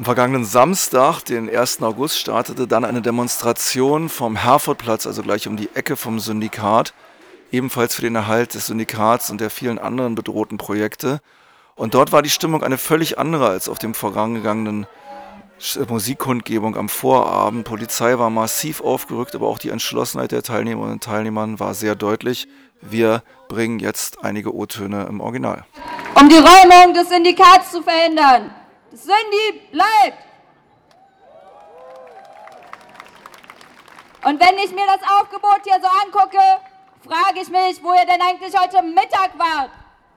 Am vergangenen Samstag, den 1. August, startete dann eine Demonstration vom Herfordplatz, also gleich um die Ecke vom Syndikat, ebenfalls für den Erhalt des Syndikats und der vielen anderen bedrohten Projekte. Und dort war die Stimmung eine völlig andere als auf dem vorangegangenen Musikkundgebung am Vorabend. Polizei war massiv aufgerückt, aber auch die Entschlossenheit der Teilnehmerinnen und Teilnehmer war sehr deutlich. Wir bringen jetzt einige O-Töne im Original. Um die Räumung des Syndikats zu verhindern, Syndi bleibt. Und wenn ich mir das Aufgebot hier so angucke, frage ich mich, wo ihr denn eigentlich heute Mittag wart.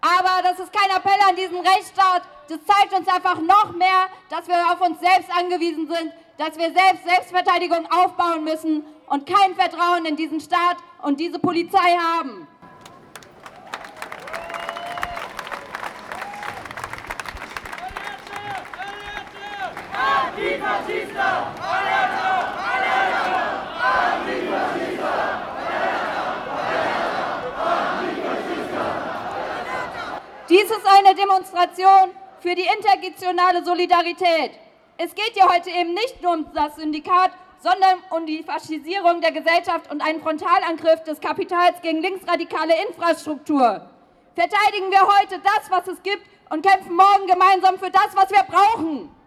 Aber das ist kein Appell an diesen Rechtsstaat. Das zeigt uns einfach noch mehr, dass wir auf uns selbst angewiesen sind, dass wir selbst Selbstverteidigung aufbauen müssen und kein Vertrauen in diesen Staat und diese Polizei haben. Dies ist eine Demonstration für die intergenerationale Solidarität. Es geht hier heute eben nicht nur um das Syndikat, sondern um die Faschisierung der Gesellschaft und einen Frontalangriff des Kapitals gegen linksradikale Infrastruktur. Verteidigen wir heute das, was es gibt und kämpfen morgen gemeinsam für das, was wir brauchen.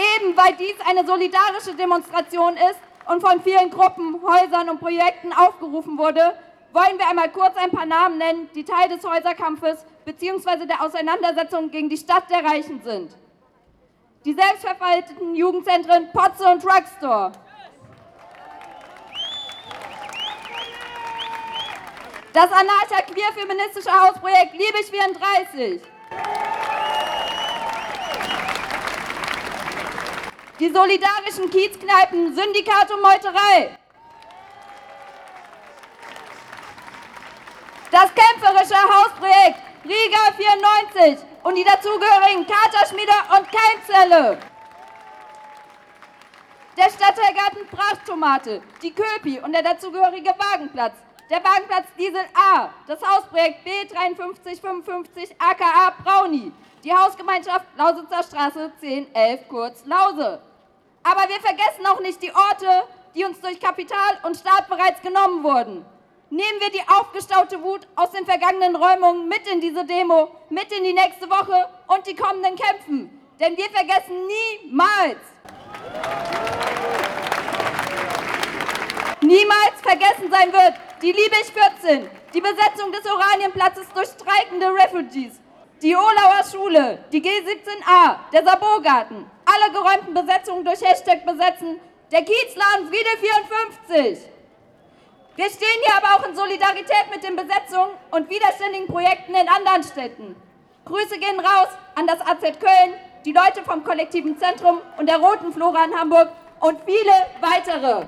Eben weil dies eine solidarische Demonstration ist und von vielen Gruppen, Häusern und Projekten aufgerufen wurde, wollen wir einmal kurz ein paar Namen nennen, die Teil des Häuserkampfes bzw. der Auseinandersetzung gegen die Stadt der Reichen sind. Die selbstverwalteten Jugendzentren Potze und Drugstore. Das anarcha-queer-feministische Hausprojekt Liebig 34. Die solidarischen Kiezkneipen Syndikat und Meuterei. Das kämpferische Hausprojekt Riga 94 und die dazugehörigen Katerschmiede und Keimzelle. Der Stadtteilgarten Prachttomate, die Köpi und der dazugehörige Wagenplatz. Der Wagenplatz Diesel A, das Hausprojekt B5355 aka Brauni, die Hausgemeinschaft Lausitzer Straße 1011 kurz Lause. Aber wir vergessen auch nicht die Orte, die uns durch Kapital und Staat bereits genommen wurden. Nehmen wir die aufgestaute Wut aus den vergangenen Räumungen mit in diese Demo, mit in die nächste Woche und die kommenden Kämpfen. Denn wir vergessen niemals, niemals vergessen sein wird die Liebig 14, die Besetzung des Oranienplatzes durch streikende Refugees, die Olauer Schule, die G17a, der Sabogarten, alle geräumten Besetzungen durch Hashtag besetzen, der Kiezladen Friede 54. Wir stehen hier aber auch in Solidarität mit den Besetzungen und widerständigen Projekten in anderen Städten. Grüße gehen raus an das AZ Köln, die Leute vom Kollektiven Zentrum und der Roten Flora in Hamburg und viele weitere.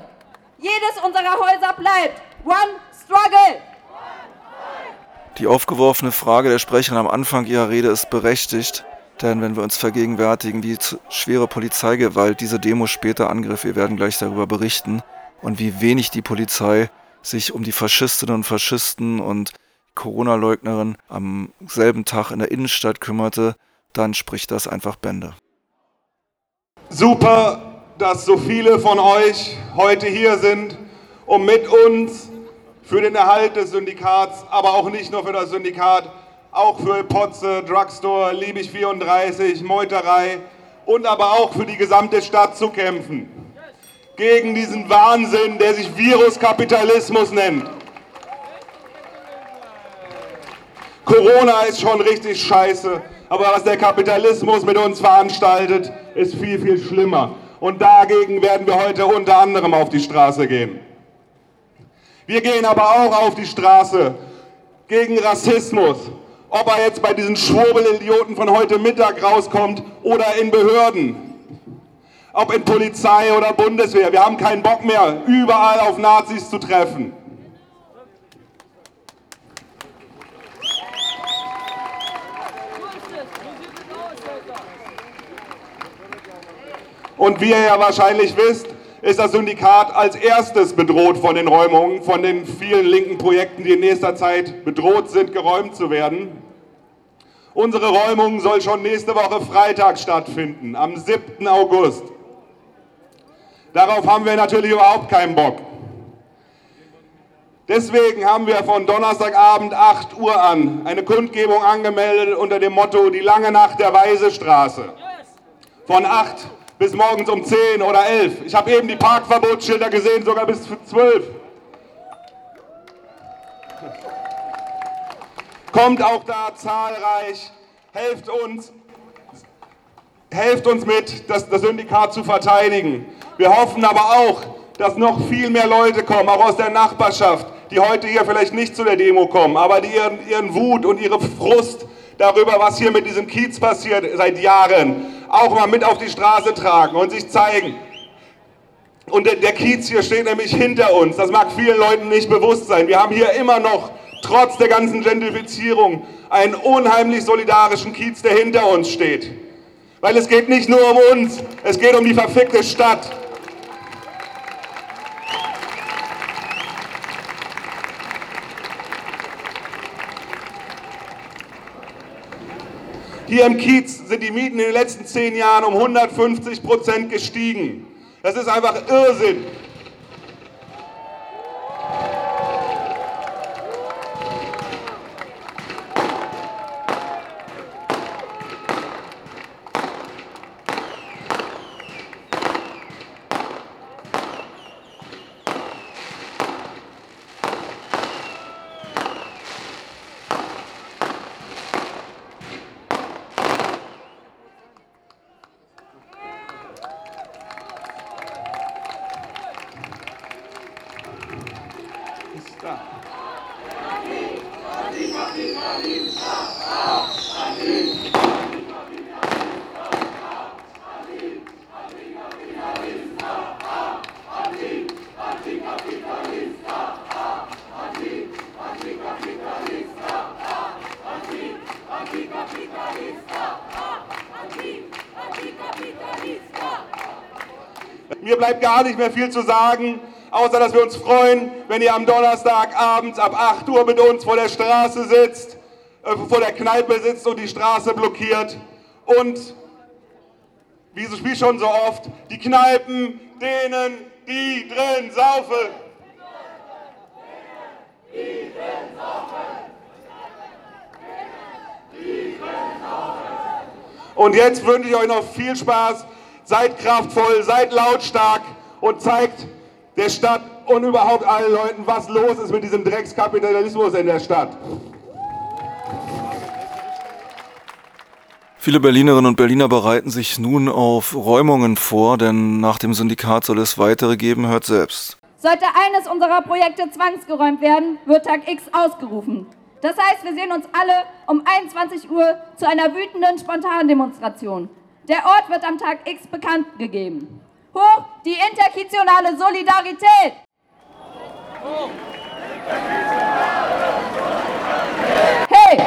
Jedes unserer Häuser bleibt. One Struggle! Die aufgeworfene Frage der Sprecherin am Anfang ihrer Rede ist berechtigt, denn wenn wir uns vergegenwärtigen, wie schwere Polizeigewalt diese Demo später angriff, wir werden gleich darüber berichten, und wie wenig die Polizei sich um die Faschistinnen und Faschisten und Corona-Leugnerinnen am selben Tag in der Innenstadt kümmerte, dann spricht das einfach Bände. Super, dass so viele von euch heute hier sind, um mit uns für den Erhalt des Syndikats, aber auch nicht nur für das Syndikat, auch für Potze, Drugstore, Liebig 34, Meuterei und aber auch für die gesamte Stadt zu kämpfen. Gegen diesen Wahnsinn, der sich Viruskapitalismus nennt. Corona ist schon richtig scheiße, aber was der Kapitalismus mit uns veranstaltet, ist viel, viel schlimmer. Und dagegen werden wir heute unter anderem auf die Straße gehen. Wir gehen aber auch auf die Straße gegen Rassismus. Ob er jetzt bei diesen Schwurbelidioten von heute Mittag rauskommt oder in Behörden. Ob in Polizei oder Bundeswehr. Wir haben keinen Bock mehr, überall auf Nazis zu treffen. Und wie ihr ja wahrscheinlich wisst, ist das Syndikat als erstes bedroht von den Räumungen, von den vielen linken Projekten, die in nächster Zeit bedroht sind, geräumt zu werden. Unsere Räumung soll schon nächste Woche Freitag stattfinden, am 7. August. Darauf haben wir natürlich überhaupt keinen Bock. Deswegen haben wir von Donnerstagabend 8 Uhr an eine Kundgebung angemeldet unter dem Motto Die lange Nacht der Weisestraße. Von 8 bis morgens um 10 oder 11. Ich habe eben die Parkverbotsschilder gesehen, sogar bis 12. Kommt auch da zahlreich, helft uns, helft uns mit, das, das Syndikat zu verteidigen. Wir hoffen aber auch, dass noch viel mehr Leute kommen, auch aus der Nachbarschaft, die heute hier vielleicht nicht zu der Demo kommen, aber die ihren, ihren Wut und ihre Frust darüber, was hier mit diesem Kiez passiert seit Jahren, auch mal mit auf die Straße tragen und sich zeigen. Und der, der Kiez hier steht nämlich hinter uns. Das mag vielen Leuten nicht bewusst sein. Wir haben hier immer noch, trotz der ganzen Gentrifizierung, einen unheimlich solidarischen Kiez, der hinter uns steht. Weil es geht nicht nur um uns, es geht um die verfickte Stadt. Hier im Kiez sind die Mieten in den letzten zehn Jahren um 150 Prozent gestiegen. Das ist einfach Irrsinn. Mir bleibt gar nicht mehr viel zu sagen, außer dass wir uns freuen, wenn ihr am Donnerstag abends ab 8 Uhr mit uns vor der Straße sitzt, äh, vor der Kneipe sitzt und die Straße blockiert. Und wie, wie schon so oft, die Kneipen, denen, die drin saufen. Und jetzt wünsche ich euch noch viel Spaß. Seid kraftvoll, seid lautstark und zeigt der Stadt und überhaupt allen Leuten, was los ist mit diesem Dreckskapitalismus in der Stadt. Viele Berlinerinnen und Berliner bereiten sich nun auf Räumungen vor, denn nach dem Syndikat soll es weitere geben, hört selbst. Sollte eines unserer Projekte zwangsgeräumt werden, wird Tag X ausgerufen. Das heißt, wir sehen uns alle um 21 Uhr zu einer wütenden Spontandemonstration. Der Ort wird am Tag X bekannt gegeben. Hoch die interkitionale Solidarität! Hey!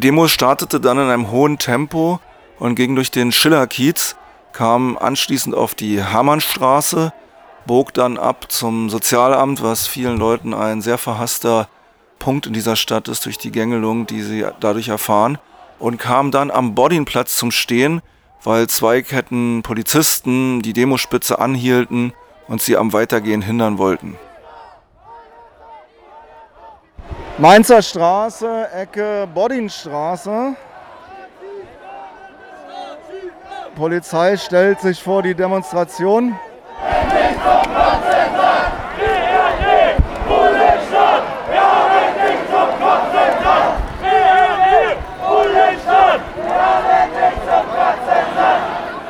Die Demo startete dann in einem hohen Tempo und ging durch den Schillerkiez, kam anschließend auf die Hermannstraße, bog dann ab zum Sozialamt, was vielen Leuten ein sehr verhasster Punkt in dieser Stadt ist durch die Gängelung, die sie dadurch erfahren, und kam dann am Bodinplatz zum Stehen, weil zwei Ketten Polizisten die Demospitze anhielten und sie am Weitergehen hindern wollten. Mainzer Straße, Ecke Bodinstraße. Polizei stellt sich vor die Demonstration.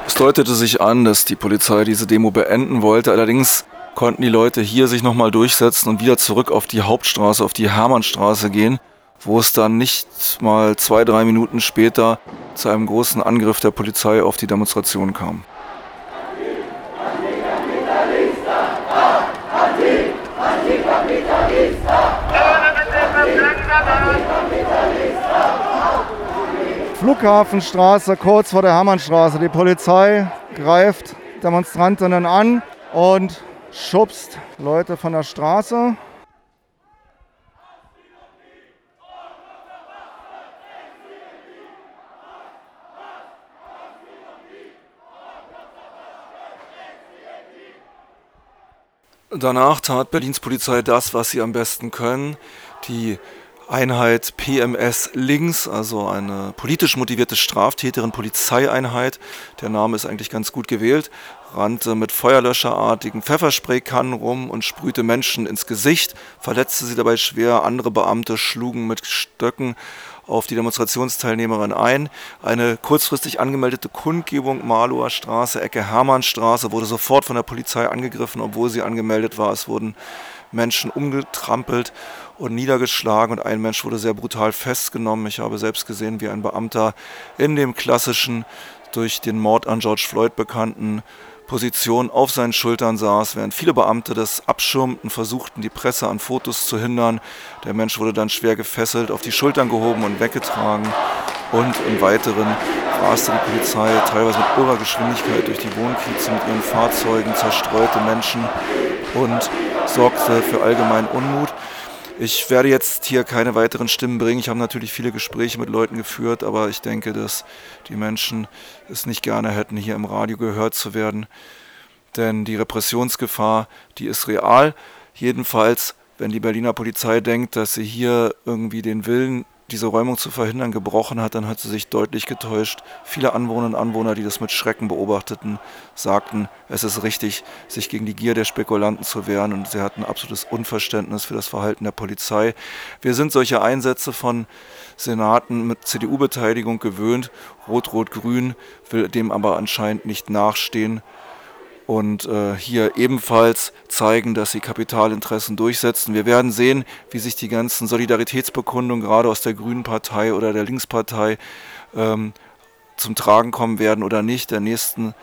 Es deutete sich an, dass die Polizei diese Demo beenden wollte, allerdings konnten die Leute hier sich nochmal durchsetzen und wieder zurück auf die Hauptstraße, auf die Hermannstraße gehen, wo es dann nicht mal zwei, drei Minuten später zu einem großen Angriff der Polizei auf die Demonstration kam. Flughafenstraße, kurz vor der Hermannstraße. Die Polizei greift Demonstrantinnen an und schubst Leute von der Straße. Danach tat Berlins Polizei das, was sie am besten können. Die Einheit PMS Links, also eine politisch motivierte Straftäterin Polizeieinheit. Der Name ist eigentlich ganz gut gewählt. Rannte mit feuerlöscherartigen Pfefferspraykannen rum und sprühte Menschen ins Gesicht, verletzte sie dabei schwer. Andere Beamte schlugen mit Stöcken auf die Demonstrationsteilnehmerin ein. Eine kurzfristig angemeldete Kundgebung Marlower Straße, Ecke Hermannstraße, wurde sofort von der Polizei angegriffen, obwohl sie angemeldet war. Es wurden Menschen umgetrampelt und niedergeschlagen und ein Mensch wurde sehr brutal festgenommen. Ich habe selbst gesehen, wie ein Beamter in dem klassischen, durch den Mord an George Floyd bekannten Position auf seinen Schultern saß, während viele Beamte das abschirmten, versuchten, die Presse an Fotos zu hindern. Der Mensch wurde dann schwer gefesselt, auf die Schultern gehoben und weggetragen. Und im Weiteren raste die Polizei teilweise mit irrer Geschwindigkeit durch die Wohnkieze mit ihren Fahrzeugen, zerstreute Menschen und sorgte für allgemeinen Unmut. Ich werde jetzt hier keine weiteren Stimmen bringen. Ich habe natürlich viele Gespräche mit Leuten geführt, aber ich denke, dass die Menschen es nicht gerne hätten, hier im Radio gehört zu werden. Denn die Repressionsgefahr, die ist real. Jedenfalls, wenn die Berliner Polizei denkt, dass sie hier irgendwie den Willen diese Räumung zu verhindern, gebrochen hat, dann hat sie sich deutlich getäuscht. Viele Anwohnerinnen und Anwohner, die das mit Schrecken beobachteten, sagten, es ist richtig, sich gegen die Gier der Spekulanten zu wehren und sie hatten absolutes Unverständnis für das Verhalten der Polizei. Wir sind solche Einsätze von Senaten mit CDU-Beteiligung gewöhnt. Rot-Rot-Grün will dem aber anscheinend nicht nachstehen und äh, hier ebenfalls zeigen, dass sie Kapitalinteressen durchsetzen. Wir werden sehen, wie sich die ganzen Solidaritätsbekundungen gerade aus der Grünen Partei oder der Linkspartei ähm, zum Tragen kommen werden oder nicht. Der nächsten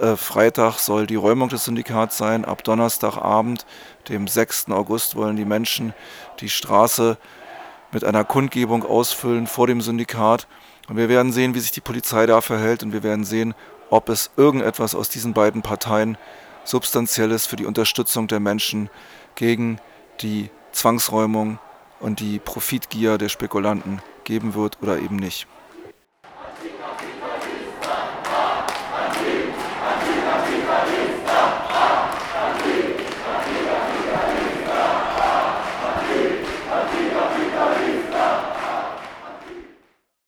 äh, Freitag soll die Räumung des Syndikats sein. Ab Donnerstagabend, dem 6. August, wollen die Menschen die Straße mit einer Kundgebung ausfüllen vor dem Syndikat. Und wir werden sehen, wie sich die Polizei da verhält und wir werden sehen, ob es irgendetwas aus diesen beiden Parteien substanzielles für die Unterstützung der Menschen gegen die Zwangsräumung und die Profitgier der Spekulanten geben wird oder eben nicht.